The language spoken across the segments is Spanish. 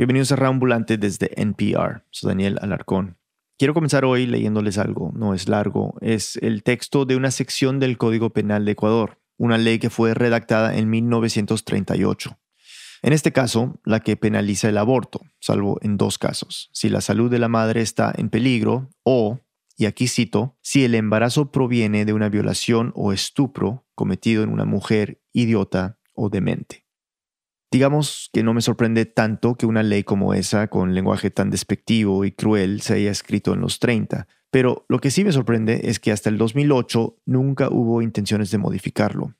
Bienvenidos a Rambulante desde NPR. Soy Daniel Alarcón. Quiero comenzar hoy leyéndoles algo, no es largo, es el texto de una sección del Código Penal de Ecuador, una ley que fue redactada en 1938. En este caso, la que penaliza el aborto, salvo en dos casos, si la salud de la madre está en peligro o, y aquí cito, si el embarazo proviene de una violación o estupro cometido en una mujer idiota o demente. Digamos que no me sorprende tanto que una ley como esa, con lenguaje tan despectivo y cruel, se haya escrito en los 30, pero lo que sí me sorprende es que hasta el 2008 nunca hubo intenciones de modificarlo.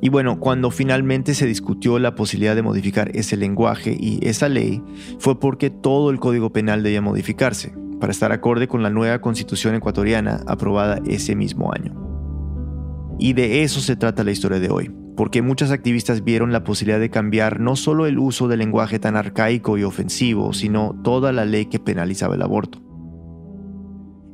Y bueno, cuando finalmente se discutió la posibilidad de modificar ese lenguaje y esa ley, fue porque todo el Código Penal debía modificarse, para estar acorde con la nueva constitución ecuatoriana aprobada ese mismo año. Y de eso se trata la historia de hoy porque muchas activistas vieron la posibilidad de cambiar no solo el uso del lenguaje tan arcaico y ofensivo, sino toda la ley que penalizaba el aborto.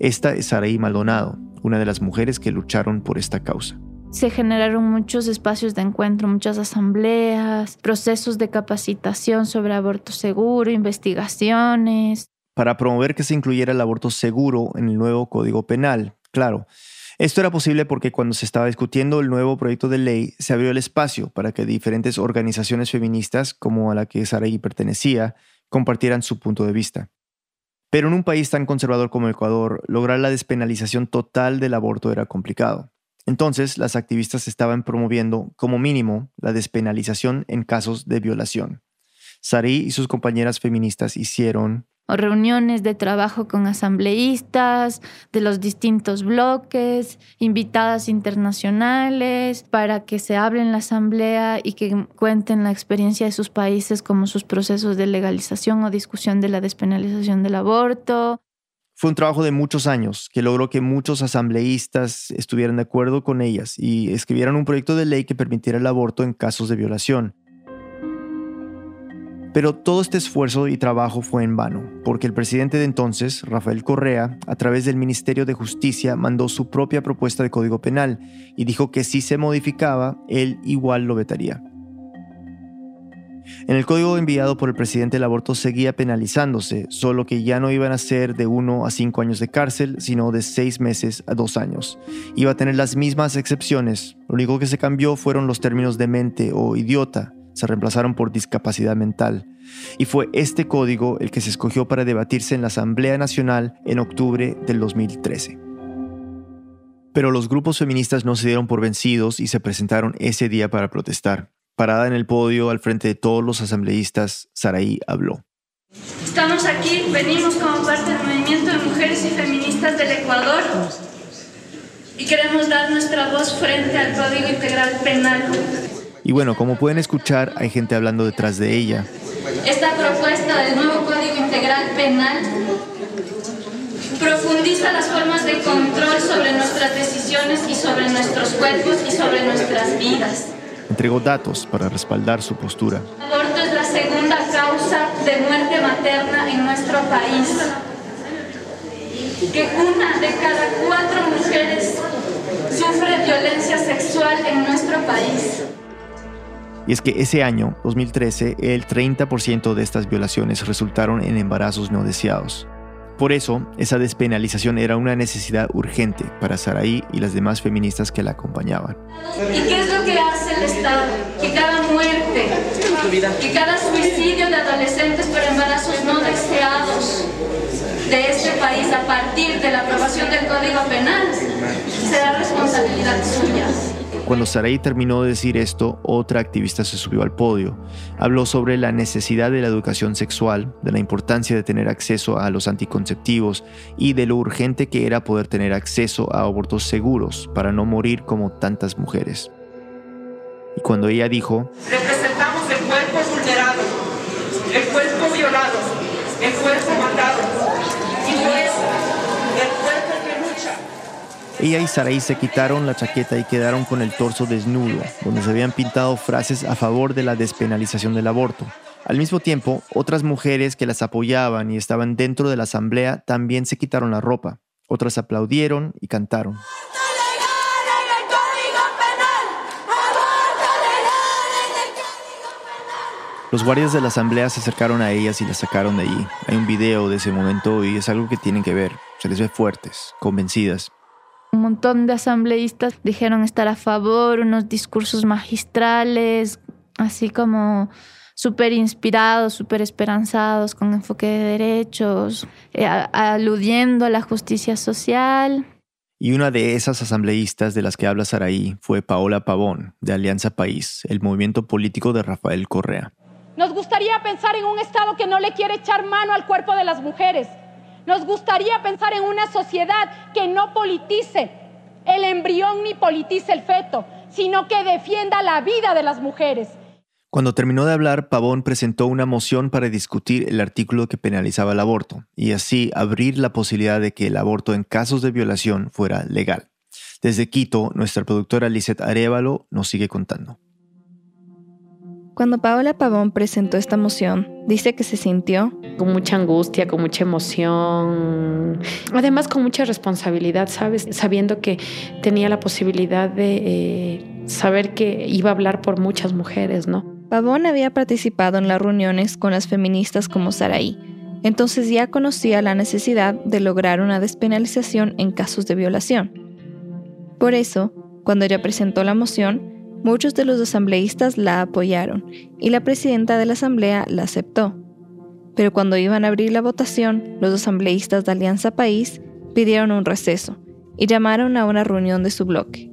Esta es Saraí Maldonado, una de las mujeres que lucharon por esta causa. Se generaron muchos espacios de encuentro, muchas asambleas, procesos de capacitación sobre aborto seguro, investigaciones. Para promover que se incluyera el aborto seguro en el nuevo Código Penal, claro, esto era posible porque cuando se estaba discutiendo el nuevo proyecto de ley, se abrió el espacio para que diferentes organizaciones feministas, como a la que Saraí pertenecía, compartieran su punto de vista. Pero en un país tan conservador como Ecuador, lograr la despenalización total del aborto era complicado. Entonces, las activistas estaban promoviendo, como mínimo, la despenalización en casos de violación. Saraí y sus compañeras feministas hicieron reuniones de trabajo con asambleístas de los distintos bloques, invitadas internacionales, para que se hable en la asamblea y que cuenten la experiencia de sus países como sus procesos de legalización o discusión de la despenalización del aborto. Fue un trabajo de muchos años que logró que muchos asambleístas estuvieran de acuerdo con ellas y escribieran un proyecto de ley que permitiera el aborto en casos de violación. Pero todo este esfuerzo y trabajo fue en vano, porque el presidente de entonces, Rafael Correa, a través del Ministerio de Justicia, mandó su propia propuesta de Código Penal y dijo que si se modificaba, él igual lo vetaría. En el código enviado por el presidente el aborto seguía penalizándose, solo que ya no iban a ser de 1 a 5 años de cárcel, sino de 6 meses a 2 años. Iba a tener las mismas excepciones, lo único que se cambió fueron los términos demente o idiota, se reemplazaron por discapacidad mental, y fue este código el que se escogió para debatirse en la Asamblea Nacional en octubre del 2013. Pero los grupos feministas no se dieron por vencidos y se presentaron ese día para protestar. Parada en el podio al frente de todos los asambleístas, Saraí habló. Estamos aquí, venimos como parte del movimiento de mujeres y feministas del Ecuador y queremos dar nuestra voz frente al Código Integral Penal y bueno, como pueden escuchar, hay gente hablando detrás de ella. Esta propuesta del nuevo Código Integral Penal profundiza las formas de control sobre nuestras decisiones y sobre nuestros cuerpos y sobre nuestras vidas. Entregó datos para respaldar su postura. El aborto es la segunda causa de muerte materna en nuestro país. Que una de cada cuatro mujeres sufre violencia sexual en nuestro país. Y es que ese año, 2013, el 30% de estas violaciones resultaron en embarazos no deseados. Por eso, esa despenalización era una necesidad urgente para Saraí y las demás feministas que la acompañaban. ¿Y qué es lo que hace el Estado? Que cada muerte, que cada suicidio de adolescentes por embarazos no deseados de este país a partir de la aprobación del Código Penal será responsabilidad suya. Cuando Saraí terminó de decir esto, otra activista se subió al podio. Habló sobre la necesidad de la educación sexual, de la importancia de tener acceso a los anticonceptivos y de lo urgente que era poder tener acceso a abortos seguros para no morir como tantas mujeres. Y cuando ella dijo, representamos el cuerpo vulnerado, el cuerpo violado, el cuerpo matado Ella y Saraí se quitaron la chaqueta y quedaron con el torso desnudo, donde se habían pintado frases a favor de la despenalización del aborto. Al mismo tiempo, otras mujeres que las apoyaban y estaban dentro de la asamblea también se quitaron la ropa. Otras aplaudieron y cantaron. Los guardias de la asamblea se acercaron a ellas y las sacaron de allí. Hay un video de ese momento y es algo que tienen que ver. Se les ve fuertes, convencidas. Un montón de asambleístas dijeron estar a favor, unos discursos magistrales, así como súper inspirados, súper esperanzados, con enfoque de derechos, eh, aludiendo a la justicia social. Y una de esas asambleístas de las que habla Saraí fue Paola Pavón, de Alianza País, el movimiento político de Rafael Correa. Nos gustaría pensar en un Estado que no le quiere echar mano al cuerpo de las mujeres. Nos gustaría pensar en una sociedad que no politice el embrión ni politice el feto, sino que defienda la vida de las mujeres. Cuando terminó de hablar, Pavón presentó una moción para discutir el artículo que penalizaba el aborto y así abrir la posibilidad de que el aborto en casos de violación fuera legal. Desde Quito, nuestra productora Lizeth Arevalo nos sigue contando. Cuando Paola Pavón presentó esta moción, dice que se sintió con mucha angustia, con mucha emoción, además con mucha responsabilidad, ¿sabes? Sabiendo que tenía la posibilidad de eh, saber que iba a hablar por muchas mujeres, ¿no? Pavón había participado en las reuniones con las feministas como Saraí, entonces ya conocía la necesidad de lograr una despenalización en casos de violación. Por eso, cuando ella presentó la moción, Muchos de los asambleístas la apoyaron y la presidenta de la asamblea la aceptó. Pero cuando iban a abrir la votación, los asambleístas de Alianza País pidieron un receso y llamaron a una reunión de su bloque.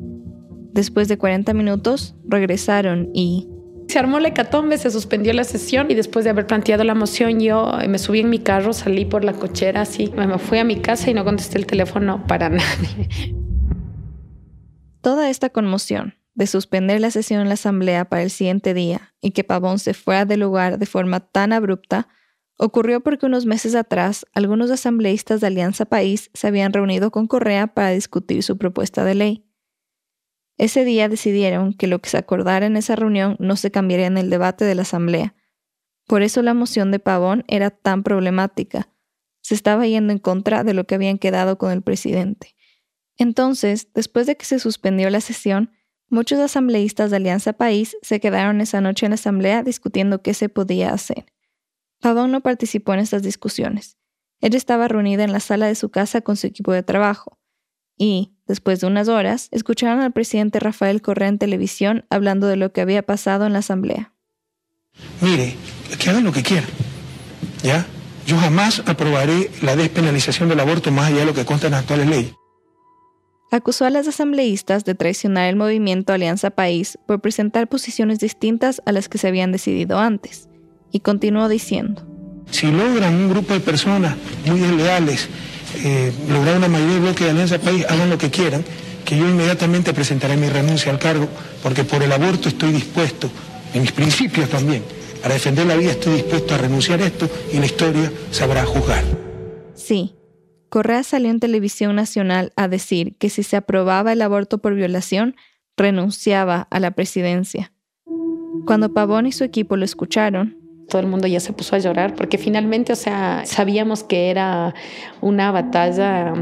Después de 40 minutos, regresaron y... Se armó la hecatombe, se suspendió la sesión y después de haber planteado la moción yo me subí en mi carro, salí por la cochera así, me fui a mi casa y no contesté el teléfono para nadie. Toda esta conmoción, de suspender la sesión en la Asamblea para el siguiente día y que Pavón se fuera del lugar de forma tan abrupta, ocurrió porque unos meses atrás algunos asambleístas de Alianza País se habían reunido con Correa para discutir su propuesta de ley. Ese día decidieron que lo que se acordara en esa reunión no se cambiaría en el debate de la Asamblea. Por eso la moción de Pavón era tan problemática. Se estaba yendo en contra de lo que habían quedado con el presidente. Entonces, después de que se suspendió la sesión, Muchos asambleístas de Alianza País se quedaron esa noche en la asamblea discutiendo qué se podía hacer. Pavón no participó en estas discusiones. Ella estaba reunida en la sala de su casa con su equipo de trabajo. Y, después de unas horas, escucharon al presidente Rafael Correa en televisión hablando de lo que había pasado en la asamblea. Mire, que hagan lo que quieran. ¿Ya? Yo jamás aprobaré la despenalización del aborto más allá de lo que consta en las actuales leyes acusó a las asambleístas de traicionar el movimiento Alianza País por presentar posiciones distintas a las que se habían decidido antes, y continuó diciendo, Si logran un grupo de personas muy desleales eh, lograr una mayoría de bloque de Alianza País, hagan lo que quieran, que yo inmediatamente presentaré mi renuncia al cargo, porque por el aborto estoy dispuesto, en mis principios también, para defender la vida estoy dispuesto a renunciar a esto y la historia sabrá juzgar. Sí, Correa salió en televisión nacional a decir que si se aprobaba el aborto por violación, renunciaba a la presidencia. Cuando Pavón y su equipo lo escucharon, todo el mundo ya se puso a llorar porque finalmente, o sea, sabíamos que era una batalla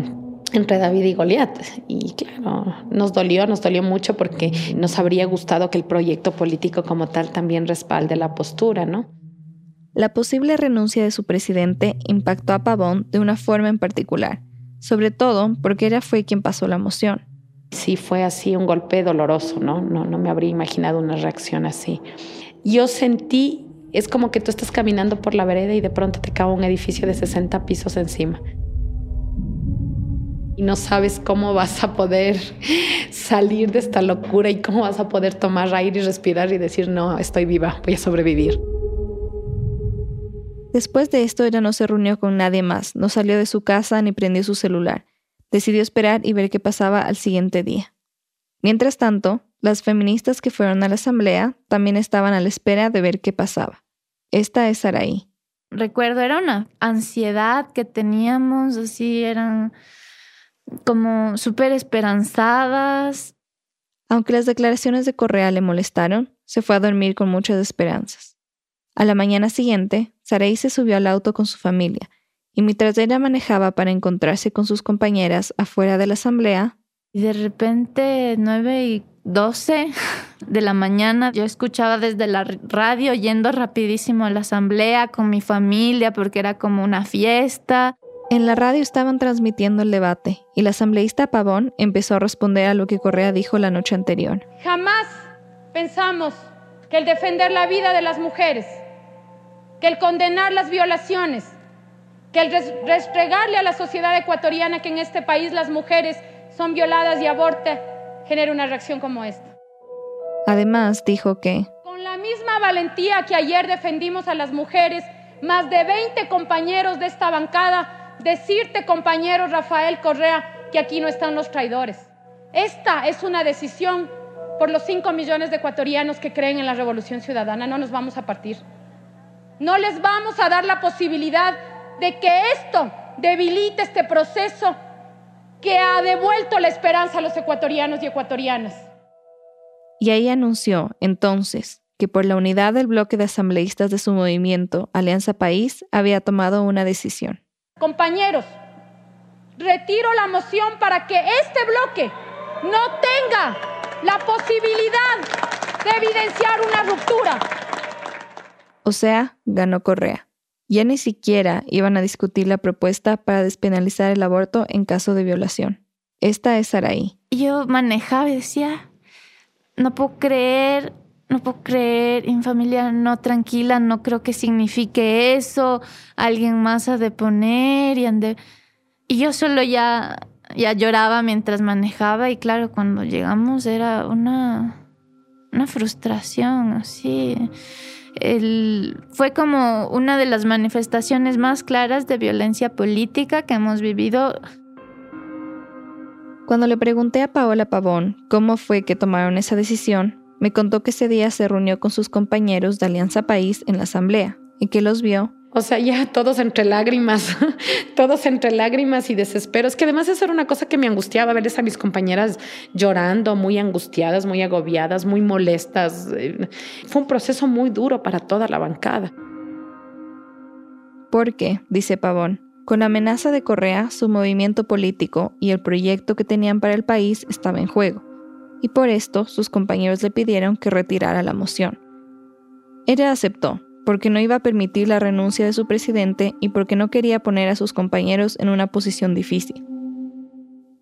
entre David y Goliat. Y claro, nos dolió, nos dolió mucho porque nos habría gustado que el proyecto político como tal también respalde la postura, ¿no? La posible renuncia de su presidente impactó a Pavón de una forma en particular, sobre todo porque ella fue quien pasó la moción. Sí, fue así un golpe doloroso, ¿no? No, no me habría imaginado una reacción así. Yo sentí, es como que tú estás caminando por la vereda y de pronto te cae un edificio de 60 pisos encima. Y no sabes cómo vas a poder salir de esta locura y cómo vas a poder tomar aire y respirar y decir, no, estoy viva, voy a sobrevivir. Después de esto ella no se reunió con nadie más, no salió de su casa ni prendió su celular. Decidió esperar y ver qué pasaba al siguiente día. Mientras tanto, las feministas que fueron a la asamblea también estaban a la espera de ver qué pasaba. Esta es Saraí. Recuerdo, era una ansiedad que teníamos, así eran como súper esperanzadas. Aunque las declaraciones de Correa le molestaron, se fue a dormir con muchas esperanzas. A la mañana siguiente, Sarai se subió al auto con su familia, y mientras ella manejaba para encontrarse con sus compañeras afuera de la asamblea, y de repente, nueve y 12 de la mañana. Yo escuchaba desde la radio yendo rapidísimo a la asamblea con mi familia porque era como una fiesta. En la radio estaban transmitiendo el debate y la asambleísta Pavón empezó a responder a lo que Correa dijo la noche anterior. Jamás pensamos que el defender la vida de las mujeres, que el condenar las violaciones, que el restregarle a la sociedad ecuatoriana que en este país las mujeres son violadas y abortan, genere una reacción como esta. Además, dijo que... Con la misma valentía que ayer defendimos a las mujeres, más de 20 compañeros de esta bancada, decirte, compañero Rafael Correa, que aquí no están los traidores. Esta es una decisión por los 5 millones de ecuatorianos que creen en la revolución ciudadana. No nos vamos a partir. No les vamos a dar la posibilidad de que esto debilite este proceso que ha devuelto la esperanza a los ecuatorianos y ecuatorianas. Y ahí anunció, entonces, que por la unidad del bloque de asambleístas de su movimiento, Alianza País, había tomado una decisión. Compañeros, retiro la moción para que este bloque no tenga la posibilidad de evidenciar una ruptura. O sea, ganó Correa. Ya ni siquiera iban a discutir la propuesta para despenalizar el aborto en caso de violación. Esta es Saraí. Yo manejaba y decía, no puedo creer, no puedo creer, en familia no tranquila, no creo que signifique eso, alguien más ha de poner y ande... Y yo solo ya, ya lloraba mientras manejaba y claro, cuando llegamos era una, una frustración así fue como una de las manifestaciones más claras de violencia política que hemos vivido. Cuando le pregunté a Paola Pavón cómo fue que tomaron esa decisión, me contó que ese día se reunió con sus compañeros de Alianza País en la asamblea y que los vio o sea, ya todos entre lágrimas, todos entre lágrimas y desespero. Es que además eso era una cosa que me angustiaba, verles a mis compañeras llorando, muy angustiadas, muy agobiadas, muy molestas. Eh, fue un proceso muy duro para toda la bancada. Porque, dice Pavón, con la amenaza de Correa, su movimiento político y el proyecto que tenían para el país estaba en juego. Y por esto sus compañeros le pidieron que retirara la moción. Ella aceptó, porque no iba a permitir la renuncia de su presidente y porque no quería poner a sus compañeros en una posición difícil.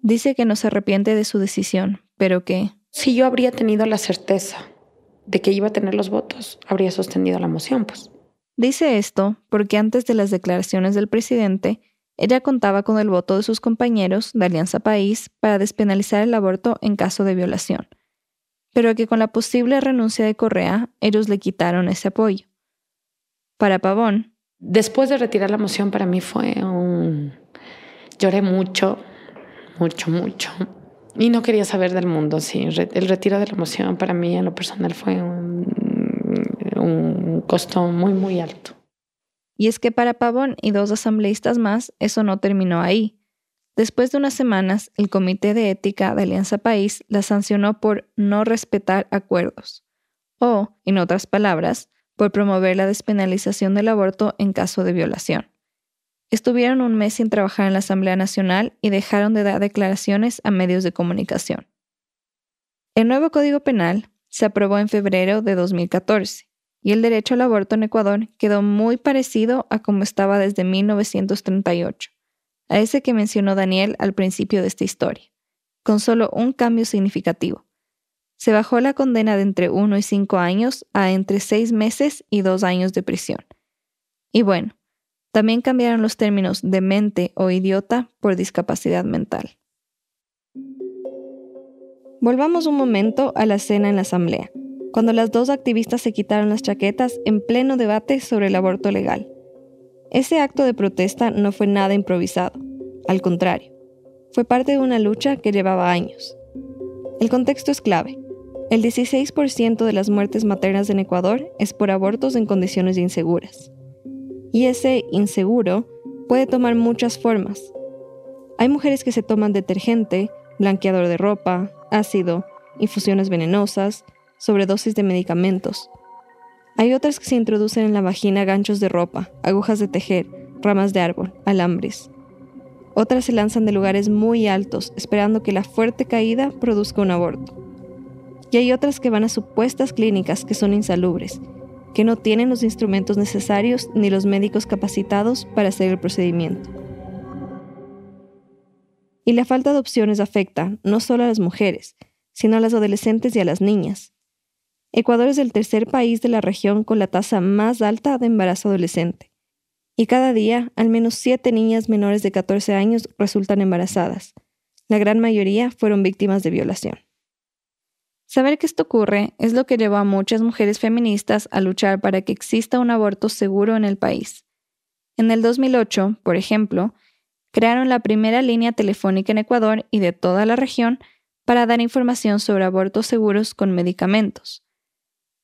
Dice que no se arrepiente de su decisión, pero que... Si yo habría tenido la certeza de que iba a tener los votos, habría sostenido la moción, pues. Dice esto porque antes de las declaraciones del presidente, ella contaba con el voto de sus compañeros de Alianza País para despenalizar el aborto en caso de violación, pero que con la posible renuncia de Correa, ellos le quitaron ese apoyo. Para Pavón. Después de retirar la moción, para mí fue un... Lloré mucho, mucho, mucho. Y no quería saber del mundo, sí. El retiro de la moción para mí en lo personal fue un, un costo muy, muy alto. Y es que para Pavón y dos asambleístas más, eso no terminó ahí. Después de unas semanas, el Comité de Ética de Alianza País la sancionó por no respetar acuerdos. O, en otras palabras, por promover la despenalización del aborto en caso de violación. Estuvieron un mes sin trabajar en la Asamblea Nacional y dejaron de dar declaraciones a medios de comunicación. El nuevo Código Penal se aprobó en febrero de 2014 y el derecho al aborto en Ecuador quedó muy parecido a como estaba desde 1938, a ese que mencionó Daniel al principio de esta historia, con solo un cambio significativo se bajó la condena de entre 1 y 5 años a entre 6 meses y 2 años de prisión. Y bueno, también cambiaron los términos demente o idiota por discapacidad mental. Volvamos un momento a la escena en la asamblea, cuando las dos activistas se quitaron las chaquetas en pleno debate sobre el aborto legal. Ese acto de protesta no fue nada improvisado, al contrario, fue parte de una lucha que llevaba años. El contexto es clave. El 16% de las muertes maternas en Ecuador es por abortos en condiciones inseguras. Y ese inseguro puede tomar muchas formas. Hay mujeres que se toman detergente, blanqueador de ropa, ácido, infusiones venenosas, sobredosis de medicamentos. Hay otras que se introducen en la vagina ganchos de ropa, agujas de tejer, ramas de árbol, alambres. Otras se lanzan de lugares muy altos, esperando que la fuerte caída produzca un aborto. Y hay otras que van a supuestas clínicas que son insalubres, que no tienen los instrumentos necesarios ni los médicos capacitados para hacer el procedimiento. Y la falta de opciones afecta no solo a las mujeres, sino a las adolescentes y a las niñas. Ecuador es el tercer país de la región con la tasa más alta de embarazo adolescente. Y cada día, al menos siete niñas menores de 14 años resultan embarazadas. La gran mayoría fueron víctimas de violación. Saber que esto ocurre es lo que llevó a muchas mujeres feministas a luchar para que exista un aborto seguro en el país. En el 2008, por ejemplo, crearon la primera línea telefónica en Ecuador y de toda la región para dar información sobre abortos seguros con medicamentos.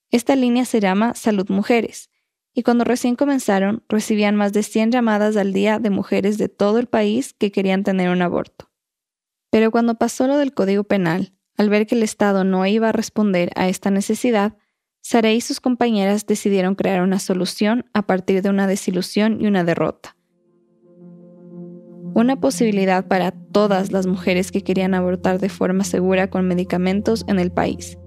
Esta línea se llama Salud Mujeres, y cuando recién comenzaron recibían más de 100 llamadas al día de mujeres de todo el país que querían tener un aborto. Pero cuando pasó lo del Código Penal, al ver que el Estado no iba a responder a esta necesidad, Sara y sus compañeras decidieron crear una solución a partir de una desilusión y una derrota. Una posibilidad para todas las mujeres que querían abortar de forma segura con medicamentos en el país.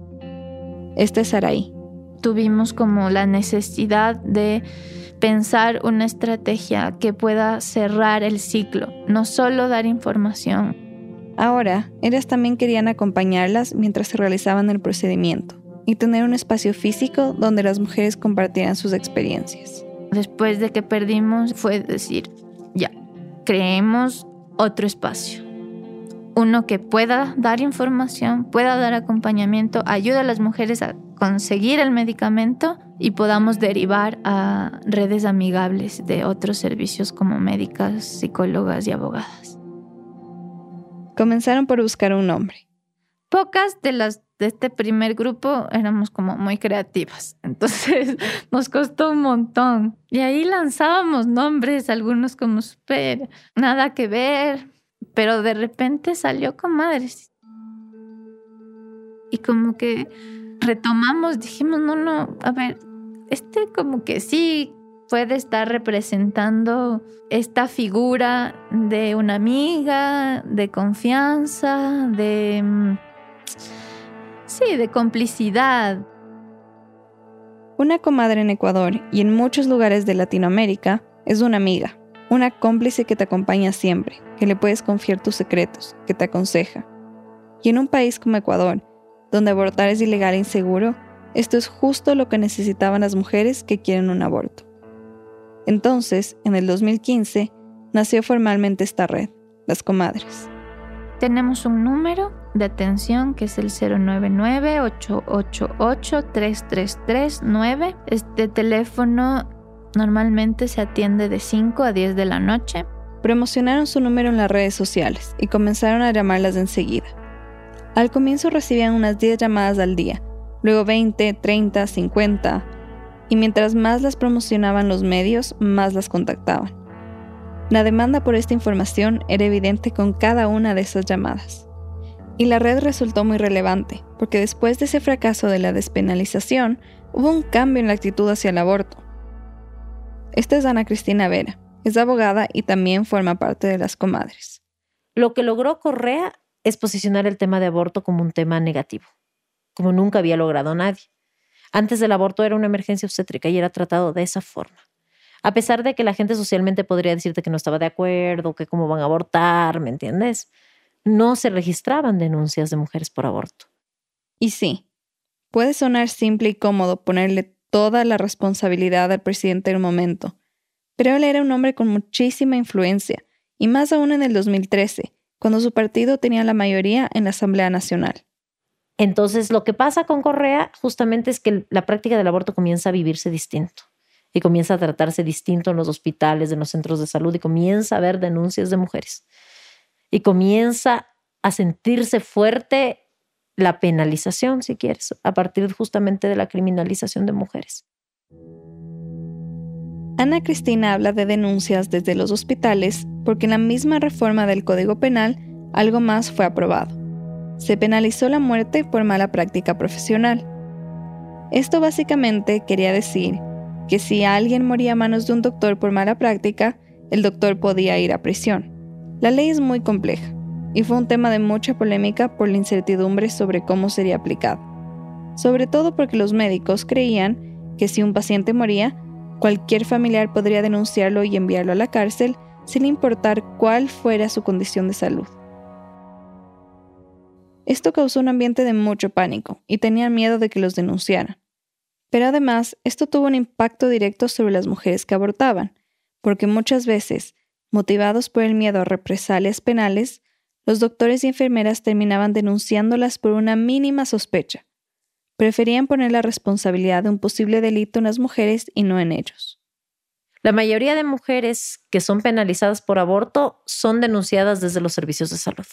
Este es Saraí. Tuvimos como la necesidad de pensar una estrategia que pueda cerrar el ciclo, no solo dar información, Ahora, ellas también querían acompañarlas mientras se realizaban el procedimiento y tener un espacio físico donde las mujeres compartieran sus experiencias. Después de que perdimos fue decir, ya, creemos otro espacio. Uno que pueda dar información, pueda dar acompañamiento, ayuda a las mujeres a conseguir el medicamento y podamos derivar a redes amigables de otros servicios como médicas, psicólogas y abogadas comenzaron por buscar un nombre. Pocas de las de este primer grupo éramos como muy creativas, entonces nos costó un montón. Y ahí lanzábamos nombres, algunos como super, nada que ver, pero de repente salió con madres. Y como que retomamos, dijimos, no, no, a ver, este como que sí puede estar representando esta figura de una amiga, de confianza, de... Mm, sí, de complicidad. Una comadre en Ecuador y en muchos lugares de Latinoamérica es una amiga, una cómplice que te acompaña siempre, que le puedes confiar tus secretos, que te aconseja. Y en un país como Ecuador, donde abortar es ilegal e inseguro, esto es justo lo que necesitaban las mujeres que quieren un aborto. Entonces, en el 2015, nació formalmente esta red, las comadres. Tenemos un número de atención que es el 099-888-3339. Este teléfono normalmente se atiende de 5 a 10 de la noche. Promocionaron su número en las redes sociales y comenzaron a llamarlas enseguida. Al comienzo recibían unas 10 llamadas al día, luego 20, 30, 50, y mientras más las promocionaban los medios, más las contactaban. La demanda por esta información era evidente con cada una de esas llamadas. Y la red resultó muy relevante, porque después de ese fracaso de la despenalización, hubo un cambio en la actitud hacia el aborto. Esta es Ana Cristina Vera, es abogada y también forma parte de las comadres. Lo que logró Correa es posicionar el tema de aborto como un tema negativo, como nunca había logrado nadie. Antes del aborto era una emergencia obstétrica y era tratado de esa forma. A pesar de que la gente socialmente podría decirte que no estaba de acuerdo, que cómo van a abortar, ¿me entiendes? No se registraban denuncias de mujeres por aborto. Y sí, puede sonar simple y cómodo ponerle toda la responsabilidad al presidente del momento, pero él era un hombre con muchísima influencia, y más aún en el 2013, cuando su partido tenía la mayoría en la Asamblea Nacional. Entonces, lo que pasa con Correa justamente es que la práctica del aborto comienza a vivirse distinto y comienza a tratarse distinto en los hospitales, en los centros de salud y comienza a haber denuncias de mujeres y comienza a sentirse fuerte la penalización, si quieres, a partir justamente de la criminalización de mujeres. Ana Cristina habla de denuncias desde los hospitales porque en la misma reforma del Código Penal algo más fue aprobado se penalizó la muerte por mala práctica profesional. Esto básicamente quería decir que si alguien moría a manos de un doctor por mala práctica, el doctor podía ir a prisión. La ley es muy compleja y fue un tema de mucha polémica por la incertidumbre sobre cómo sería aplicado. sobre todo porque los médicos creían que si un paciente moría, cualquier familiar podría denunciarlo y enviarlo a la cárcel sin importar cuál fuera su condición de salud. Esto causó un ambiente de mucho pánico y tenían miedo de que los denunciaran. Pero además, esto tuvo un impacto directo sobre las mujeres que abortaban, porque muchas veces, motivados por el miedo a represalias penales, los doctores y enfermeras terminaban denunciándolas por una mínima sospecha. Preferían poner la responsabilidad de un posible delito en las mujeres y no en ellos. La mayoría de mujeres que son penalizadas por aborto son denunciadas desde los servicios de salud,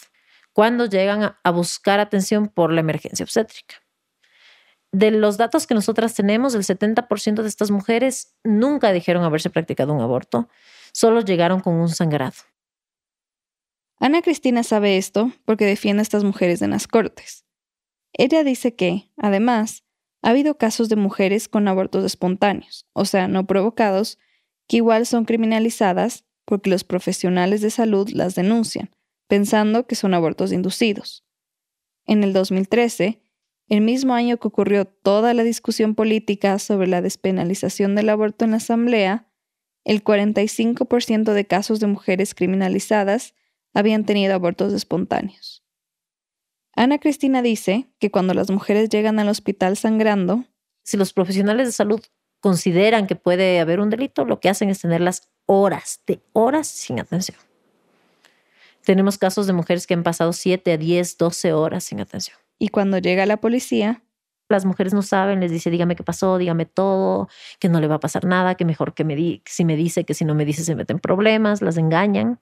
cuando llegan a buscar atención por la emergencia obstétrica. De los datos que nosotras tenemos, el 70% de estas mujeres nunca dijeron haberse practicado un aborto, solo llegaron con un sangrado. Ana Cristina sabe esto porque defiende a estas mujeres en las cortes. Ella dice que, además, ha habido casos de mujeres con abortos espontáneos, o sea, no provocados, que igual son criminalizadas porque los profesionales de salud las denuncian, pensando que son abortos inducidos. En el 2013, el mismo año que ocurrió toda la discusión política sobre la despenalización del aborto en la Asamblea, el 45% de casos de mujeres criminalizadas habían tenido abortos espontáneos. Ana Cristina dice que cuando las mujeres llegan al hospital sangrando, si los profesionales de salud consideran que puede haber un delito, lo que hacen es tenerlas horas, de horas sin atención. Tenemos casos de mujeres que han pasado 7 a 10, 12 horas sin atención. Y cuando llega la policía, las mujeres no saben, les dice, dígame qué pasó, dígame todo, que no le va a pasar nada, que mejor que me di si me dice, que si no me dice se meten problemas, las engañan.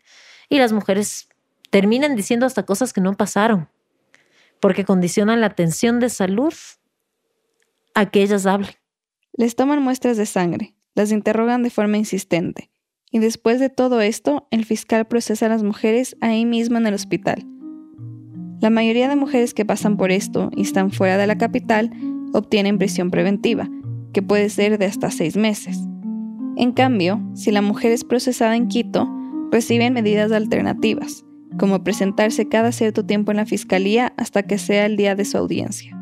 Y las mujeres terminan diciendo hasta cosas que no pasaron, porque condicionan la atención de salud a que ellas hablen. Les toman muestras de sangre, las interrogan de forma insistente, y después de todo esto, el fiscal procesa a las mujeres ahí mismo en el hospital. La mayoría de mujeres que pasan por esto y están fuera de la capital obtienen prisión preventiva, que puede ser de hasta seis meses. En cambio, si la mujer es procesada en Quito, reciben medidas alternativas, como presentarse cada cierto tiempo en la fiscalía hasta que sea el día de su audiencia.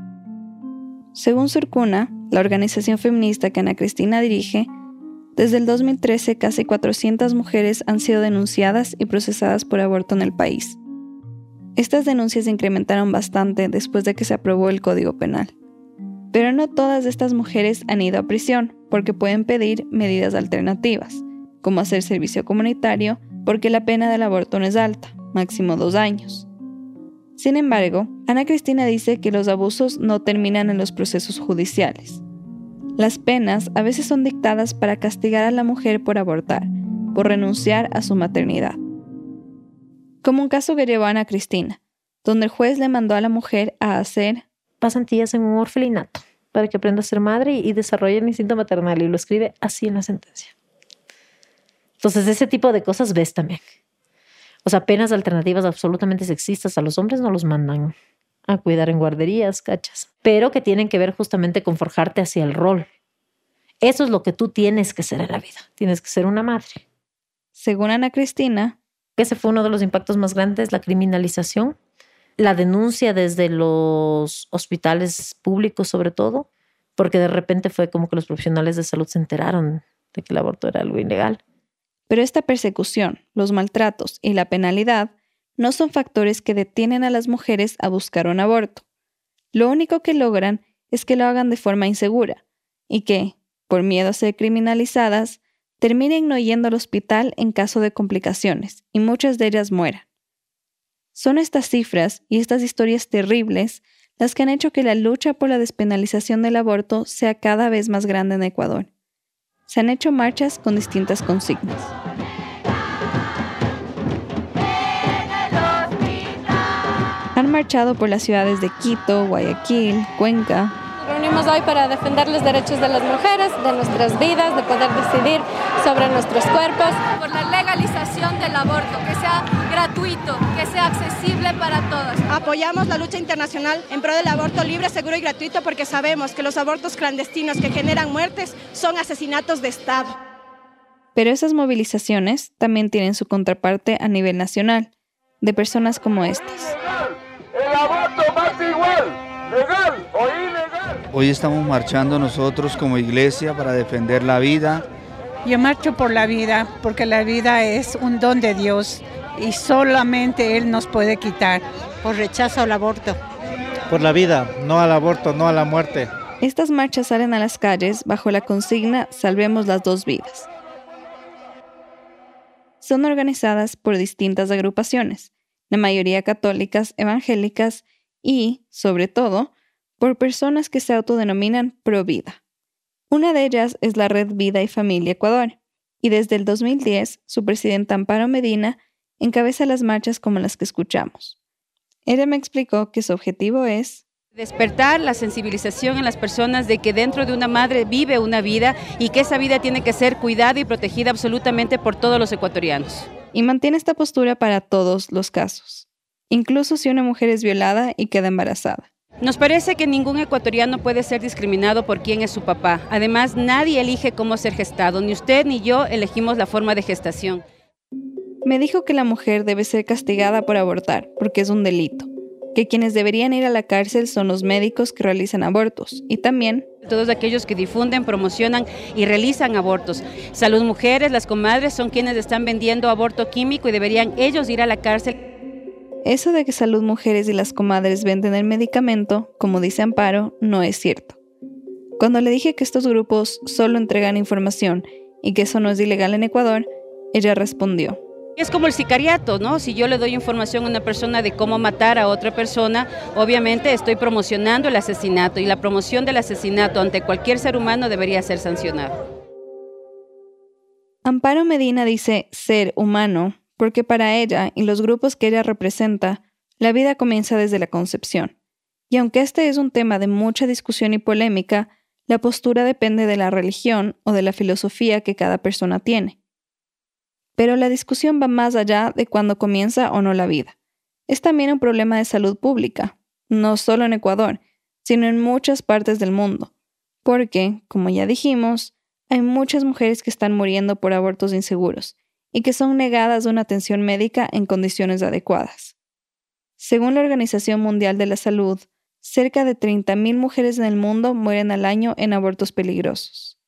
Según Surcuna, la organización feminista que Ana Cristina dirige, desde el 2013 casi 400 mujeres han sido denunciadas y procesadas por aborto en el país. Estas denuncias se incrementaron bastante después de que se aprobó el Código Penal. Pero no todas estas mujeres han ido a prisión porque pueden pedir medidas alternativas, como hacer servicio comunitario porque la pena del aborto no es alta, máximo dos años. Sin embargo, Ana Cristina dice que los abusos no terminan en los procesos judiciales. Las penas a veces son dictadas para castigar a la mujer por abortar, por renunciar a su maternidad. Como un caso que llevó a Cristina, donde el juez le mandó a la mujer a hacer pasantías en un orfelinato para que aprenda a ser madre y desarrolle el instinto maternal y lo escribe así en la sentencia. Entonces, ese tipo de cosas ves también. O sea, penas alternativas absolutamente sexistas a los hombres no los mandan a cuidar en guarderías, cachas, pero que tienen que ver justamente con forjarte hacia el rol. Eso es lo que tú tienes que ser en la vida. Tienes que ser una madre. Según Ana Cristina, ese fue uno de los impactos más grandes, la criminalización, la denuncia desde los hospitales públicos sobre todo, porque de repente fue como que los profesionales de salud se enteraron de que el aborto era algo ilegal. Pero esta persecución, los maltratos y la penalidad no son factores que detienen a las mujeres a buscar un aborto. Lo único que logran es que lo hagan de forma insegura y que, por miedo a ser criminalizadas, terminen no yendo al hospital en caso de complicaciones y muchas de ellas mueran. Son estas cifras y estas historias terribles las que han hecho que la lucha por la despenalización del aborto sea cada vez más grande en Ecuador se han hecho marchas con distintas consignas. Han marchado por las ciudades de Quito, Guayaquil, Cuenca. Nos reunimos hoy para defender los derechos de las mujeres, de nuestras vidas, de poder decidir sobre nuestros cuerpos. Por la legalización del aborto, que sea gratuito, que sea accesible para todos. Apoyamos la lucha internacional en pro del aborto libre, seguro y gratuito porque sabemos que los abortos clandestinos que generan muertes son asesinatos de Estado. Pero esas movilizaciones también tienen su contraparte a nivel nacional, de personas como estas. Aborto igual, legal o ilegal. Hoy estamos marchando nosotros como iglesia para defender la vida. Yo marcho por la vida porque la vida es un don de Dios y solamente Él nos puede quitar. Por rechazo al aborto. Por la vida, no al aborto, no a la muerte. Estas marchas salen a las calles bajo la consigna Salvemos las dos vidas. Son organizadas por distintas agrupaciones, la mayoría católicas, evangélicas y, sobre todo, por personas que se autodenominan pro vida. Una de ellas es la Red Vida y Familia Ecuador, y desde el 2010 su presidenta Amparo Medina encabeza las marchas como las que escuchamos. Ella me explicó que su objetivo es Despertar la sensibilización en las personas de que dentro de una madre vive una vida y que esa vida tiene que ser cuidada y protegida absolutamente por todos los ecuatorianos. Y mantiene esta postura para todos los casos, incluso si una mujer es violada y queda embarazada. Nos parece que ningún ecuatoriano puede ser discriminado por quién es su papá. Además, nadie elige cómo ser gestado, ni usted ni yo elegimos la forma de gestación. Me dijo que la mujer debe ser castigada por abortar, porque es un delito, que quienes deberían ir a la cárcel son los médicos que realizan abortos y también todos aquellos que difunden, promocionan y realizan abortos. Salud Mujeres, las comadres son quienes están vendiendo aborto químico y deberían ellos ir a la cárcel eso de que Salud Mujeres y las comadres venden el medicamento, como dice Amparo, no es cierto. Cuando le dije que estos grupos solo entregan información y que eso no es ilegal en Ecuador, ella respondió. Es como el sicariato, ¿no? Si yo le doy información a una persona de cómo matar a otra persona, obviamente estoy promocionando el asesinato y la promoción del asesinato ante cualquier ser humano debería ser sancionado. Amparo Medina dice ser humano porque para ella y los grupos que ella representa, la vida comienza desde la concepción. Y aunque este es un tema de mucha discusión y polémica, la postura depende de la religión o de la filosofía que cada persona tiene. Pero la discusión va más allá de cuándo comienza o no la vida. Es también un problema de salud pública, no solo en Ecuador, sino en muchas partes del mundo, porque, como ya dijimos, hay muchas mujeres que están muriendo por abortos inseguros, y que son negadas una atención médica en condiciones adecuadas. Según la Organización Mundial de la Salud, cerca de 30.000 mujeres en el mundo mueren al año en abortos peligrosos.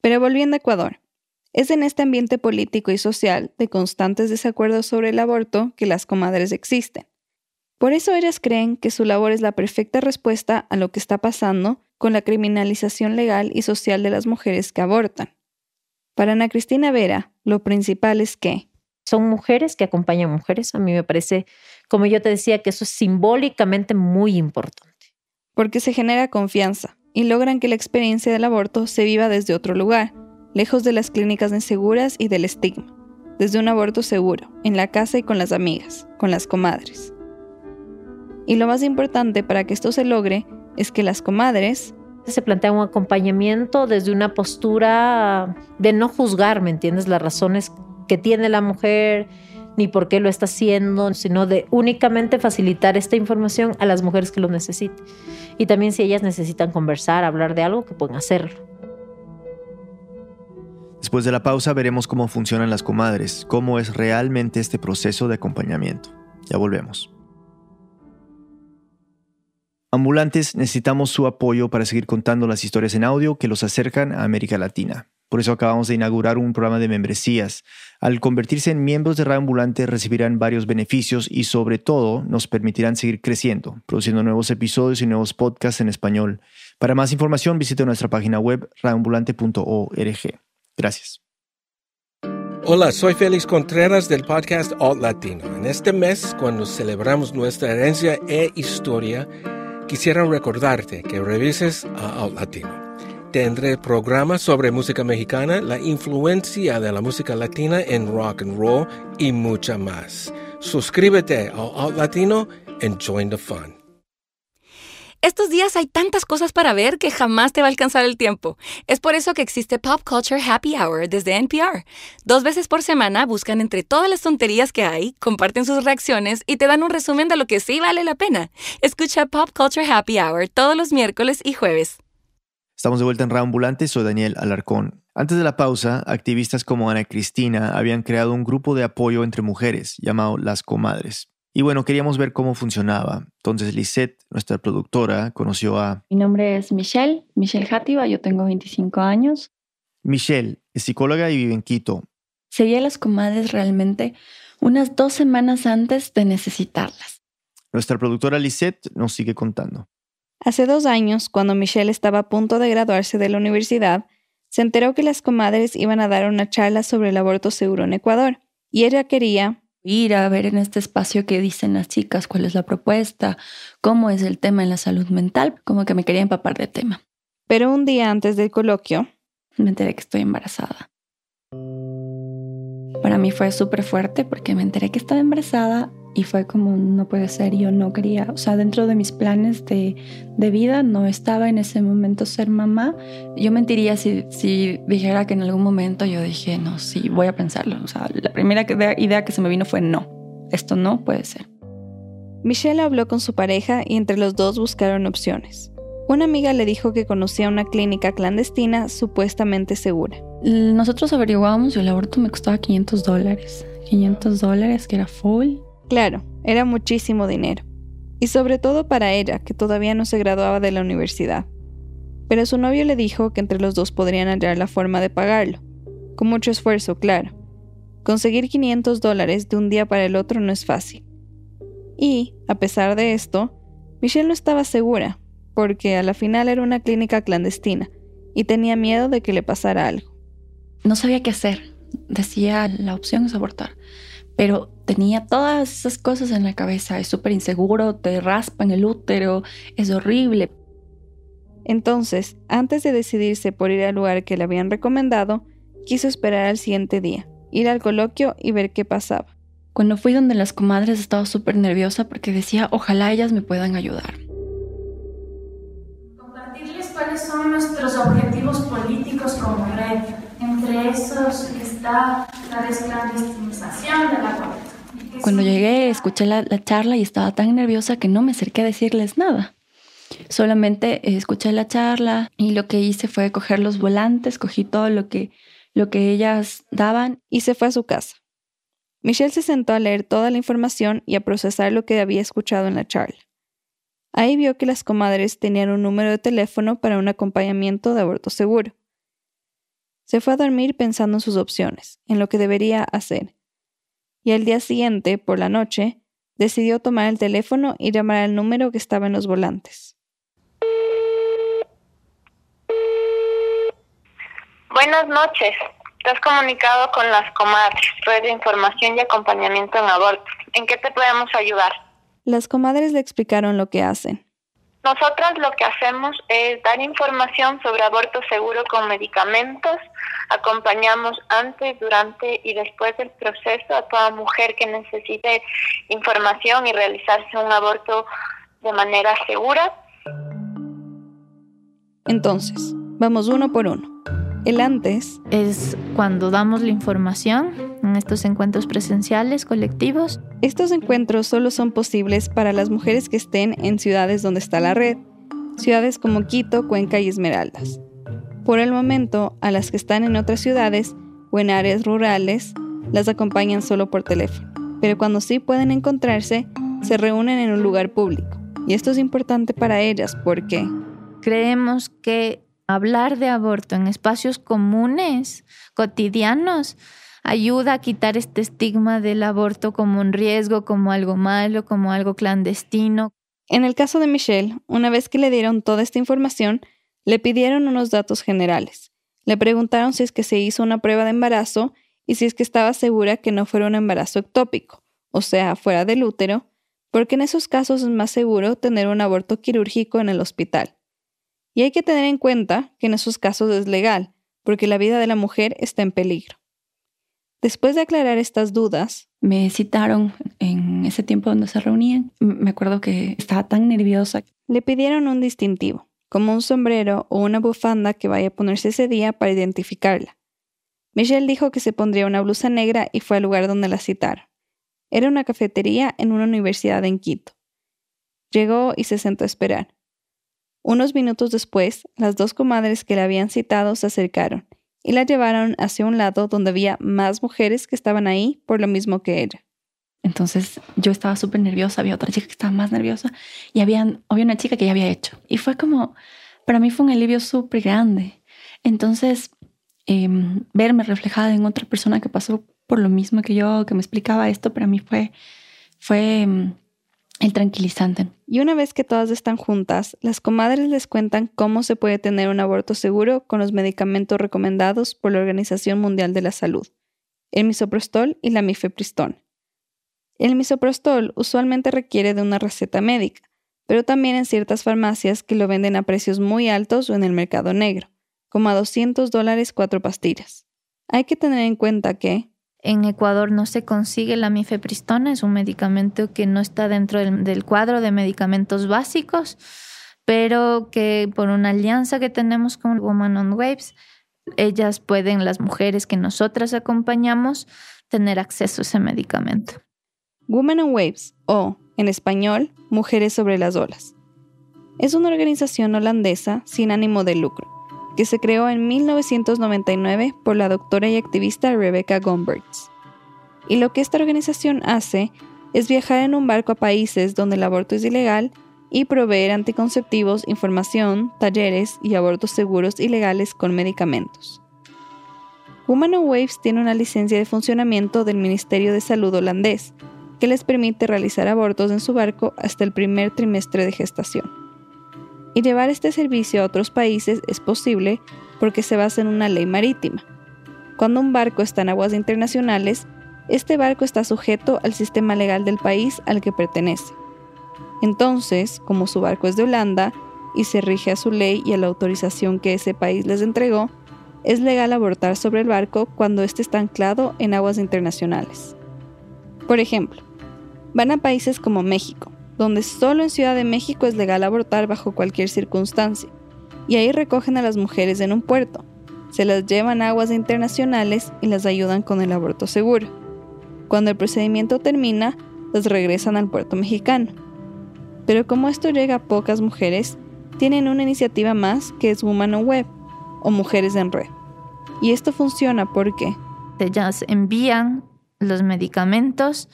Pero volviendo a Ecuador, es en este ambiente político y social de constantes desacuerdos sobre el aborto que las comadres existen. Por eso ellas creen que su labor es la perfecta respuesta a lo que está pasando con la criminalización legal y social de las mujeres que abortan. Para Ana Cristina Vera, lo principal es que son mujeres que acompañan mujeres. A mí me parece, como yo te decía, que eso es simbólicamente muy importante. Porque se genera confianza y logran que la experiencia del aborto se viva desde otro lugar, lejos de las clínicas inseguras y del estigma, desde un aborto seguro, en la casa y con las amigas, con las comadres. Y lo más importante para que esto se logre es que las comadres se plantea un acompañamiento desde una postura de no juzgar, ¿me entiendes? Las razones que tiene la mujer, ni por qué lo está haciendo, sino de únicamente facilitar esta información a las mujeres que lo necesiten. Y también si ellas necesitan conversar, hablar de algo, que pueden hacerlo. Después de la pausa veremos cómo funcionan las comadres, cómo es realmente este proceso de acompañamiento. Ya volvemos. Ambulantes necesitamos su apoyo para seguir contando las historias en audio que los acercan a América Latina. Por eso acabamos de inaugurar un programa de membresías. Al convertirse en miembros de Radio Ambulante recibirán varios beneficios y sobre todo nos permitirán seguir creciendo, produciendo nuevos episodios y nuevos podcasts en español. Para más información visite nuestra página web radioambulante.org. Gracias. Hola, soy Félix Contreras del podcast Alt Latino. En este mes, cuando celebramos nuestra herencia e historia, quisiera recordarte que revises a Out Latino. Tendré programas sobre música mexicana, la influencia de la música latina en rock and roll y mucha más. Suscríbete a Out Latino and join the fun. Estos días hay tantas cosas para ver que jamás te va a alcanzar el tiempo. Es por eso que existe Pop Culture Happy Hour desde NPR. Dos veces por semana buscan entre todas las tonterías que hay, comparten sus reacciones y te dan un resumen de lo que sí vale la pena. Escucha Pop Culture Happy Hour todos los miércoles y jueves. Estamos de vuelta en Ambulante, soy Daniel Alarcón. Antes de la pausa, activistas como Ana Cristina habían creado un grupo de apoyo entre mujeres llamado Las Comadres. Y bueno, queríamos ver cómo funcionaba. Entonces Lisette, nuestra productora, conoció a... Mi nombre es Michelle, Michelle Játiva, yo tengo 25 años. Michelle es psicóloga y vive en Quito. Seguí a las comadres realmente unas dos semanas antes de necesitarlas. Nuestra productora Lisette nos sigue contando. Hace dos años, cuando Michelle estaba a punto de graduarse de la universidad, se enteró que las comadres iban a dar una charla sobre el aborto seguro en Ecuador, y ella quería ir a ver en este espacio qué dicen las chicas, cuál es la propuesta, cómo es el tema en la salud mental, como que me quería empapar del tema. Pero un día antes del coloquio, me enteré que estoy embarazada. Para mí fue súper fuerte porque me enteré que estaba embarazada y fue como, no puede ser, yo no quería, o sea, dentro de mis planes de, de vida no estaba en ese momento ser mamá. Yo mentiría si, si dijera que en algún momento yo dije, no, sí, voy a pensarlo. O sea, la primera idea que se me vino fue, no, esto no puede ser. Michelle habló con su pareja y entre los dos buscaron opciones. Una amiga le dijo que conocía una clínica clandestina supuestamente segura. Nosotros averiguamos y el aborto me costaba 500 dólares. 500 dólares, que era full. Claro, era muchísimo dinero. Y sobre todo para ella, que todavía no se graduaba de la universidad. Pero su novio le dijo que entre los dos podrían hallar la forma de pagarlo. Con mucho esfuerzo, claro. Conseguir 500 dólares de un día para el otro no es fácil. Y, a pesar de esto, Michelle no estaba segura, porque a la final era una clínica clandestina y tenía miedo de que le pasara algo. No sabía qué hacer. Decía, la opción es abortar. Pero tenía todas esas cosas en la cabeza. Es súper inseguro, te raspan el útero, es horrible. Entonces, antes de decidirse por ir al lugar que le habían recomendado, quiso esperar al siguiente día, ir al coloquio y ver qué pasaba. Cuando fui donde las comadres estaba súper nerviosa porque decía, ojalá ellas me puedan ayudar cuáles son nuestros objetivos políticos como red. Entre esos está la desclandestinización del aborto. Cuando llegué, escuché la, charla y estaba tan nerviosa que no me acerqué a decirles nada. Solamente eh, escuché la charla y lo que hice fue coger los volantes, cogí todo lo que, lo que ellas daban y se fue a su casa. Michelle se sentó a leer toda la información y a procesar lo que había escuchado en la charla. Ahí vio que las comadres tenían un número de teléfono para un acompañamiento de aborto seguro. Se fue a dormir pensando en sus opciones, en lo que debería hacer. Y al día siguiente, por la noche, decidió tomar el teléfono y llamar al número que estaba en los volantes. Buenas noches. Te has comunicado con las comadres, red de información y acompañamiento en aborto. ¿En qué te podemos ayudar? Las comadres le explicaron lo que hacen. Nosotras lo que hacemos es dar información sobre aborto seguro con medicamentos. Acompañamos antes, durante y después del proceso a toda mujer que necesite información y realizarse un aborto de manera segura. Entonces, vamos uno por uno. El antes es cuando damos la información en estos encuentros presenciales colectivos. Estos encuentros solo son posibles para las mujeres que estén en ciudades donde está la red, ciudades como Quito, Cuenca y Esmeraldas. Por el momento, a las que están en otras ciudades o en áreas rurales, las acompañan solo por teléfono. Pero cuando sí pueden encontrarse, se reúnen en un lugar público. Y esto es importante para ellas porque creemos que hablar de aborto en espacios comunes, cotidianos, ayuda a quitar este estigma del aborto como un riesgo, como algo malo, como algo clandestino. En el caso de Michelle, una vez que le dieron toda esta información, le pidieron unos datos generales. Le preguntaron si es que se hizo una prueba de embarazo y si es que estaba segura que no fuera un embarazo ectópico, o sea, fuera del útero, porque en esos casos es más seguro tener un aborto quirúrgico en el hospital. Y hay que tener en cuenta que en esos casos es legal, porque la vida de la mujer está en peligro. Después de aclarar estas dudas, me citaron en ese tiempo donde se reunían. Me acuerdo que estaba tan nerviosa. Le pidieron un distintivo, como un sombrero o una bufanda que vaya a ponerse ese día para identificarla. Michelle dijo que se pondría una blusa negra y fue al lugar donde la citaron. Era una cafetería en una universidad en Quito. Llegó y se sentó a esperar. Unos minutos después, las dos comadres que la habían citado se acercaron y la llevaron hacia un lado donde había más mujeres que estaban ahí por lo mismo que ella. Entonces yo estaba súper nerviosa, había otra chica que estaba más nerviosa y había, había una chica que ya había hecho. Y fue como, para mí fue un alivio súper grande. Entonces, em, verme reflejada en otra persona que pasó por lo mismo que yo, que me explicaba esto, para mí fue, fue em, el tranquilizante. Y una vez que todas están juntas, las comadres les cuentan cómo se puede tener un aborto seguro con los medicamentos recomendados por la Organización Mundial de la Salud, el misoprostol y la mifepristona. El misoprostol usualmente requiere de una receta médica, pero también en ciertas farmacias que lo venden a precios muy altos o en el mercado negro, como a 200 dólares cuatro pastillas. Hay que tener en cuenta que, en Ecuador no se consigue la mifepristona, es un medicamento que no está dentro del, cuadro de medicamentos básicos, pero que por una alianza que tenemos con Woman on Waves, ellas pueden, las mujeres que nosotras acompañamos, tener acceso a ese medicamento. Women on Waves, o en español, Mujeres sobre las Olas. Es una organización holandesa sin ánimo de lucro que se creó en 1999 por la doctora y activista Rebecca Gomberts. Y lo que esta organización hace es viajar en un barco a países donde el aborto es ilegal y proveer anticonceptivos, información, talleres y abortos seguros y legales con medicamentos. Woman Waves tiene una licencia de funcionamiento del Ministerio de Salud holandés que les permite realizar abortos en su barco hasta el primer trimestre de gestación. Y llevar este servicio a otros países es posible porque se basa en una ley marítima. Cuando un barco está en aguas internacionales, este barco está sujeto al sistema legal del país al que pertenece. Entonces, como su barco es de Holanda y se rige a su ley y a la autorización que ese país les entregó, es legal abortar sobre el barco cuando éste está anclado en aguas internacionales. Por ejemplo, van a países como México, donde solo en Ciudad de México es legal abortar bajo cualquier circunstancia, y ahí recogen a las mujeres en un puerto, se las llevan a aguas internacionales y las ayudan con el aborto seguro. Cuando el procedimiento termina, las regresan al puerto mexicano. Pero como esto llega a pocas mujeres, tienen una iniciativa más que es Woman on Web o Mujeres en Red. Y esto funciona porque ellas envían los medicamentos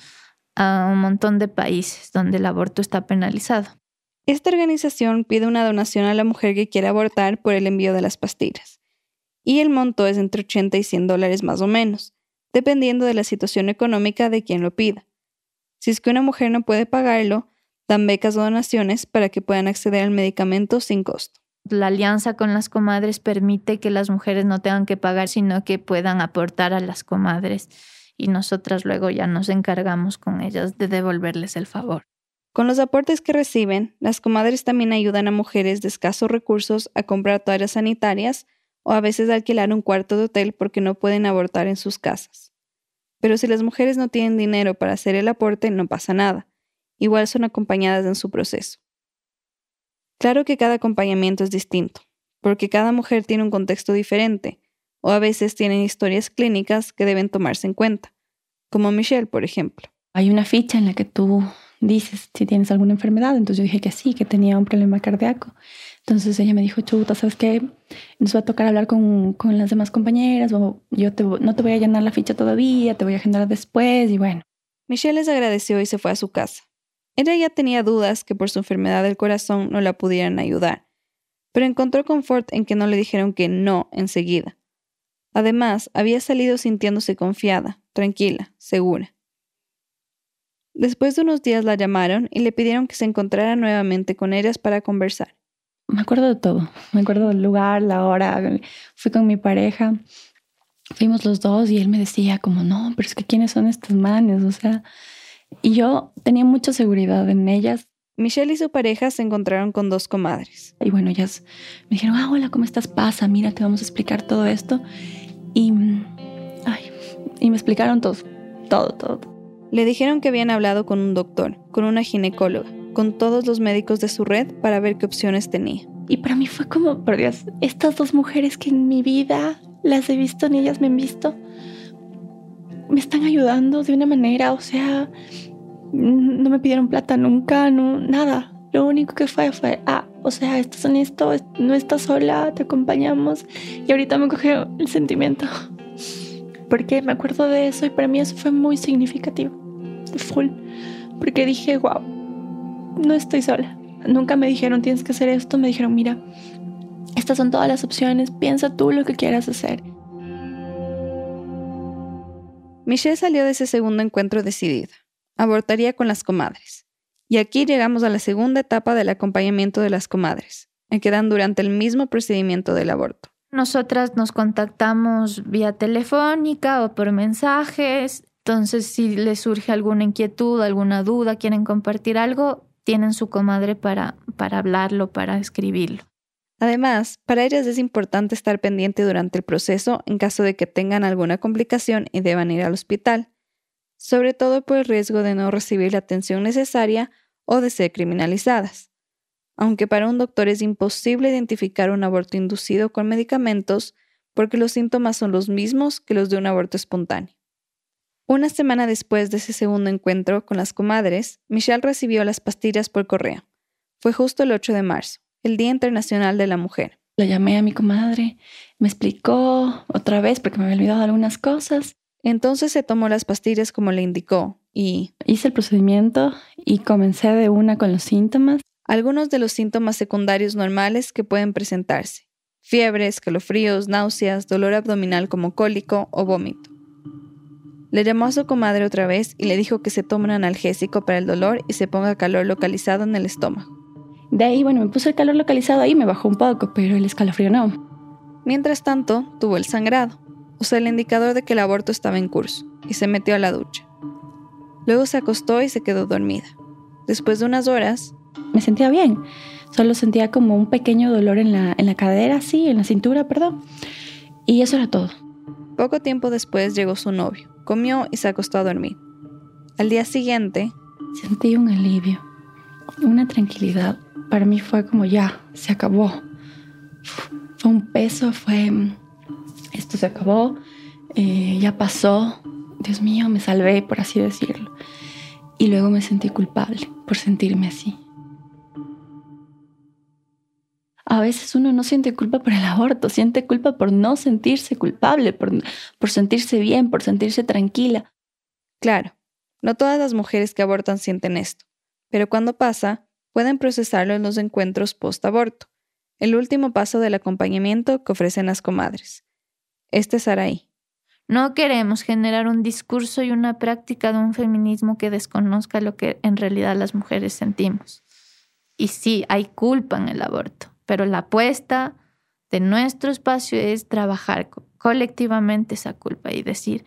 a un montón de países donde el aborto está penalizado. Esta organización pide una donación a la mujer que quiere abortar por el envío de las pastillas. Y el monto es entre 80 y 100 dólares más o menos, dependiendo de la situación económica de quien lo pida. Si es que una mujer no puede pagarlo, dan becas o donaciones para que puedan acceder al medicamento sin costo. La alianza con las comadres permite que las mujeres no tengan que pagar, sino que puedan aportar a las comadres y nosotras luego ya nos encargamos con ellas de devolverles el favor. Con los aportes que reciben, las comadres también ayudan a mujeres de escasos recursos a comprar toallas sanitarias o a veces alquilar un cuarto de hotel porque no pueden abortar en sus casas. Pero si las mujeres no tienen dinero para hacer el aporte, no pasa nada. Igual son acompañadas en su proceso. Claro que cada acompañamiento es distinto, porque cada mujer tiene un contexto diferente, o a veces tienen historias clínicas que deben tomarse en cuenta, como Michelle, por ejemplo. Hay una ficha en la que tú dices si tienes alguna enfermedad, entonces yo dije que sí, que tenía un problema cardíaco. Entonces ella me dijo, chuta, ¿sabes qué? Nos va a tocar hablar con, con las demás compañeras o yo no te voy a llenar la ficha todavía, te voy a agendar después y bueno. Michelle les agradeció y se fue a su casa. Ella ya tenía dudas que por su enfermedad del corazón no la pudieran ayudar, pero encontró confort en que no le dijeron que no enseguida. Además, había salido sintiéndose confiada, tranquila, segura. Después de unos días la llamaron y le pidieron que se encontrara nuevamente con ellas para conversar. Me acuerdo de todo, me acuerdo del lugar, la hora, fui con mi pareja, fuimos los dos y él me decía como, no, pero es que quiénes son estos manes, o sea, y yo tenía mucha seguridad en ellas. Michelle y su pareja se encontraron con dos comadres. Y bueno, ellas me dijeron, ah, hola, ¿cómo estás? Pasa, mira, te vamos a explicar todo esto. Y, y me explicaron todo, todo, todo. Le dijeron que habían hablado con un doctor, con una ginecóloga, con todos los médicos de su red para ver qué opciones tenía. Y para mí fue como, por Dios, estas dos mujeres que en mi vida las he visto ni ellas me han visto, me están ayudando de una manera, o sea, no me pidieron plata nunca, no, nada. Lo único que fue fue, ah, o sea, estás en esto, no estás sola, te acompañamos. Y ahorita me cogió el sentimiento. Porque me acuerdo de eso y para mí eso fue muy significativo. full, porque dije, wow, no estoy sola. Nunca me dijeron tienes que hacer esto, me dijeron, mira, estas son todas las opciones, piensa tú lo que quieras hacer. Michelle salió de ese segundo encuentro decidida. Abortaría con las comadres. Y aquí llegamos a la segunda etapa del acompañamiento de las comadres, en que dan durante el mismo procedimiento del aborto. Nosotras nos contactamos vía telefónica o por mensajes. Entonces, si les surge alguna inquietud, alguna duda, quieren compartir algo, tienen su comadre para, para hablarlo, para escribirlo. Además, para ellas es importante estar pendiente durante el proceso en caso de que tengan alguna complicación y deban ir al hospital, sobre todo por el riesgo de no recibir la atención necesaria o de ser criminalizadas. Aunque para un doctor es imposible identificar un aborto inducido con medicamentos porque los síntomas son los mismos que los de un aborto espontáneo. Una semana después de ese segundo encuentro con las comadres, Michelle recibió las pastillas por correo. Fue justo el 8 de marzo el Día Internacional de la Mujer. Le llamé a mi comadre, me explicó otra vez porque me había olvidado algunas cosas. Entonces se tomó las pastillas como le indicó y hice el procedimiento y comencé de una con los síntomas. Algunos de los síntomas secundarios normales que pueden presentarse. Fiebre, escalofríos, náuseas, dolor abdominal como cólico o vómito. Le llamó a su comadre otra vez y le dijo que se tome un analgésico para el dolor y se ponga calor localizado en el estómago. De ahí, bueno, me puse el calor localizado ahí, me bajó un poco, pero el escalofrío no. Mientras tanto, tuvo el sangrado, sea, el indicador de que el aborto estaba en curso, y se metió a la ducha. Luego se acostó y se quedó dormida. Después de unas horas... Me sentía bien, solo sentía como un pequeño dolor en la, en la cadera, sí, en la cintura, perdón. Y eso era todo. Poco tiempo después llegó su novio, comió y se acostó a dormir. Al día siguiente... Sentí un alivio, una tranquilidad para mí fue como ya, se acabó. Fue un peso, fue, esto se acabó, eh, ya pasó, Dios mío, me salvé, por así decirlo. Y luego me sentí culpable por sentirme así. A veces uno no siente culpa por el aborto, siente culpa por no sentirse culpable, por, por sentirse bien, por sentirse tranquila. Claro, no todas las mujeres que abortan sienten esto, pero cuando pasa, pueden procesarlo en los encuentros post-aborto, el último paso del acompañamiento que ofrecen las comadres. Este es Araí. No queremos generar un discurso y una práctica de un feminismo que desconozca lo que en realidad las mujeres sentimos. Y sí, hay culpa en el aborto, pero la apuesta de nuestro espacio es trabajar colectivamente esa culpa y decir,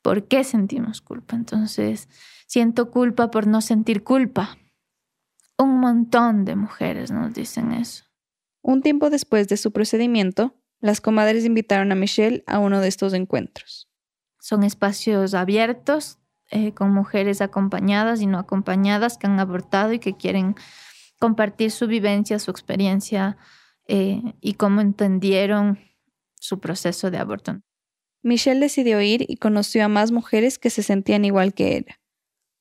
¿por qué sentimos culpa? Entonces, siento culpa por no sentir culpa. Un montón de mujeres nos dicen eso. Un tiempo después de su procedimiento, las comadres invitaron a Michelle a uno de estos encuentros. Son espacios abiertos eh, con mujeres acompañadas y no acompañadas que han abortado y que quieren compartir su vivencia, su experiencia eh, y cómo entendieron su proceso de aborto. Michelle decidió ir y conoció a más mujeres que se sentían igual que ella.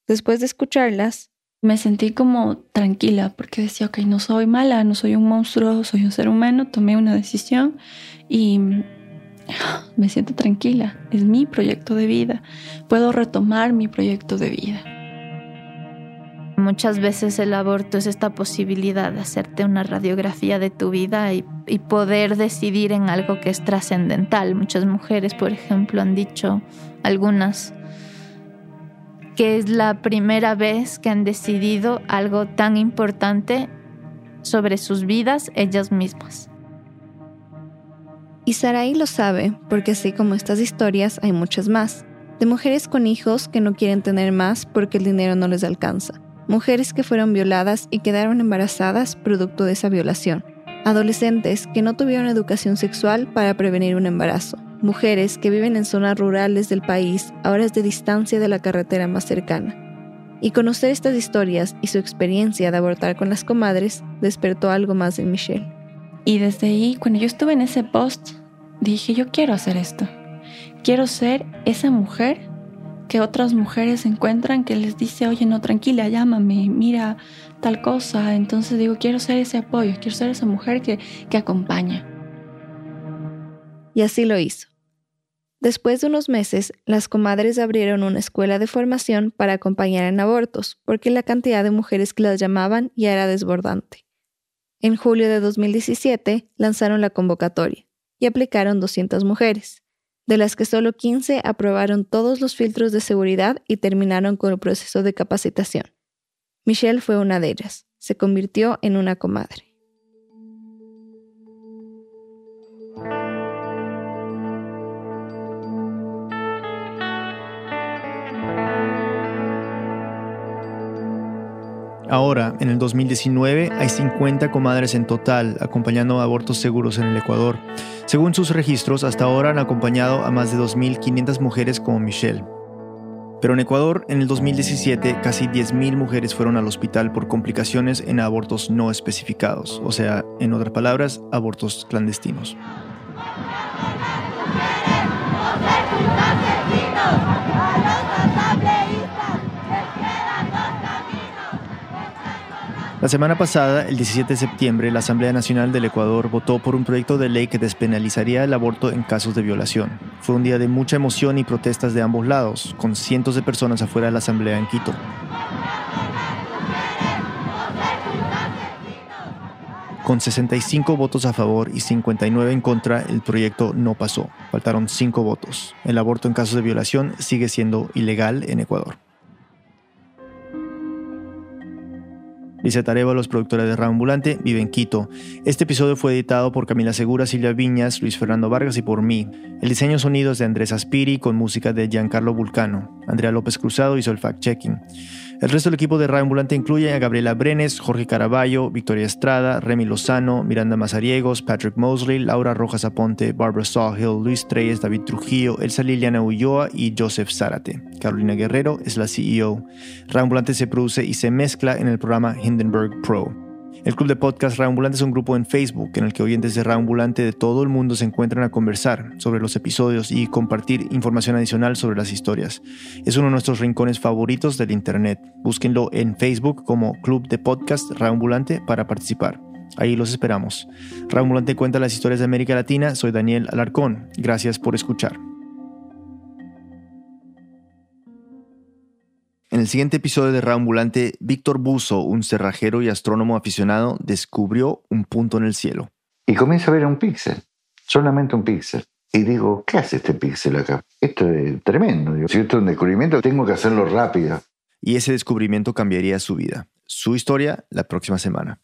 Después de escucharlas, me sentí como tranquila porque decía, ok, no soy mala, no soy un monstruo, soy un ser humano, tomé una decisión y me siento tranquila. Es mi proyecto de vida. Puedo retomar mi proyecto de vida. Muchas veces el aborto es esta posibilidad de hacerte una radiografía de tu vida y, y poder decidir en algo que es trascendental. Muchas mujeres, por ejemplo, han dicho, algunas, que es la primera vez que han decidido algo tan importante sobre sus vidas ellas mismas. Y Saraí lo sabe, porque así como estas historias hay muchas más, de mujeres con hijos que no quieren tener más porque el dinero no les alcanza, mujeres que fueron violadas y quedaron embarazadas producto de esa violación, adolescentes que no tuvieron educación sexual para prevenir un embarazo, mujeres que viven en zonas rurales del país a horas de distancia de la carretera más cercana. Y conocer estas historias y su experiencia de abortar con las comadres despertó algo más en Michelle. Y desde ahí, cuando yo estuve en ese post, dije, yo quiero hacer esto. Quiero ser esa mujer que otras mujeres encuentran que les dice, oye, no, tranquila, llámame, mira tal cosa. Entonces digo, quiero ser ese apoyo, quiero ser esa mujer que, que acompaña. Y así lo hizo. Después de unos meses, las comadres abrieron una escuela de formación para acompañar en abortos, porque la cantidad de mujeres que las llamaban ya era desbordante. En julio de 2017 lanzaron la convocatoria y aplicaron 200 mujeres, de las que solo 15 aprobaron todos los filtros de seguridad y terminaron con el proceso de capacitación. Michelle fue una de ellas. Se convirtió en una comadre. Ahora, en el 2019, hay 50 comadres en total acompañando abortos seguros en el Ecuador. Según sus registros, hasta ahora han acompañado a más de 2.500 mujeres como Michelle. Pero en Ecuador, en el 2017, casi 10.000 mujeres fueron al hospital por complicaciones en abortos no especificados, o sea, en otras palabras, abortos clandestinos. La semana pasada, el 17 de septiembre, la Asamblea Nacional del Ecuador votó por un proyecto de ley que despenalizaría el aborto en casos de violación. Fue un día de mucha emoción y protestas de ambos lados, con cientos de personas afuera de la Asamblea en Quito. Con 65 votos a favor y 59 en contra, el proyecto no pasó. Faltaron 5 votos. El aborto en casos de violación sigue siendo ilegal en Ecuador. Lisa los productores de Ambulante, vive en Quito. Este episodio fue editado por Camila Segura, Silvia Viñas, Luis Fernando Vargas y por mí. El diseño sonidos de Andrés Aspiri con música de Giancarlo Vulcano. Andrea López Cruzado hizo el fact-checking. El resto del equipo de Radio Ambulante incluye a Gabriela Brenes, Jorge Caraballo, Victoria Estrada, Remy Lozano, Miranda Mazariegos, Patrick Mosley, Laura Rojas Aponte, Barbara Sawhill, Luis Treyes, David Trujillo, Elsa Liliana Ulloa y Joseph Zárate. Carolina Guerrero es la CEO. Radio Ambulante se produce y se mezcla en el programa Hindenburg Pro. El Club de Podcast Reambulante es un grupo en Facebook en el que oyentes de Reambulante de todo el mundo se encuentran a conversar sobre los episodios y compartir información adicional sobre las historias. Es uno de nuestros rincones favoritos del Internet. Búsquenlo en Facebook como Club de Podcast Reambulante para participar. Ahí los esperamos. Reambulante cuenta las historias de América Latina. Soy Daniel Alarcón. Gracias por escuchar. En el siguiente episodio de Raambulante, Víctor Buzo, un cerrajero y astrónomo aficionado, descubrió un punto en el cielo. Y comienza a ver un píxel, solamente un píxel. Y digo, ¿qué hace este píxel acá? Esto es tremendo. si esto es un descubrimiento, tengo que hacerlo rápido. Y ese descubrimiento cambiaría su vida. Su historia la próxima semana.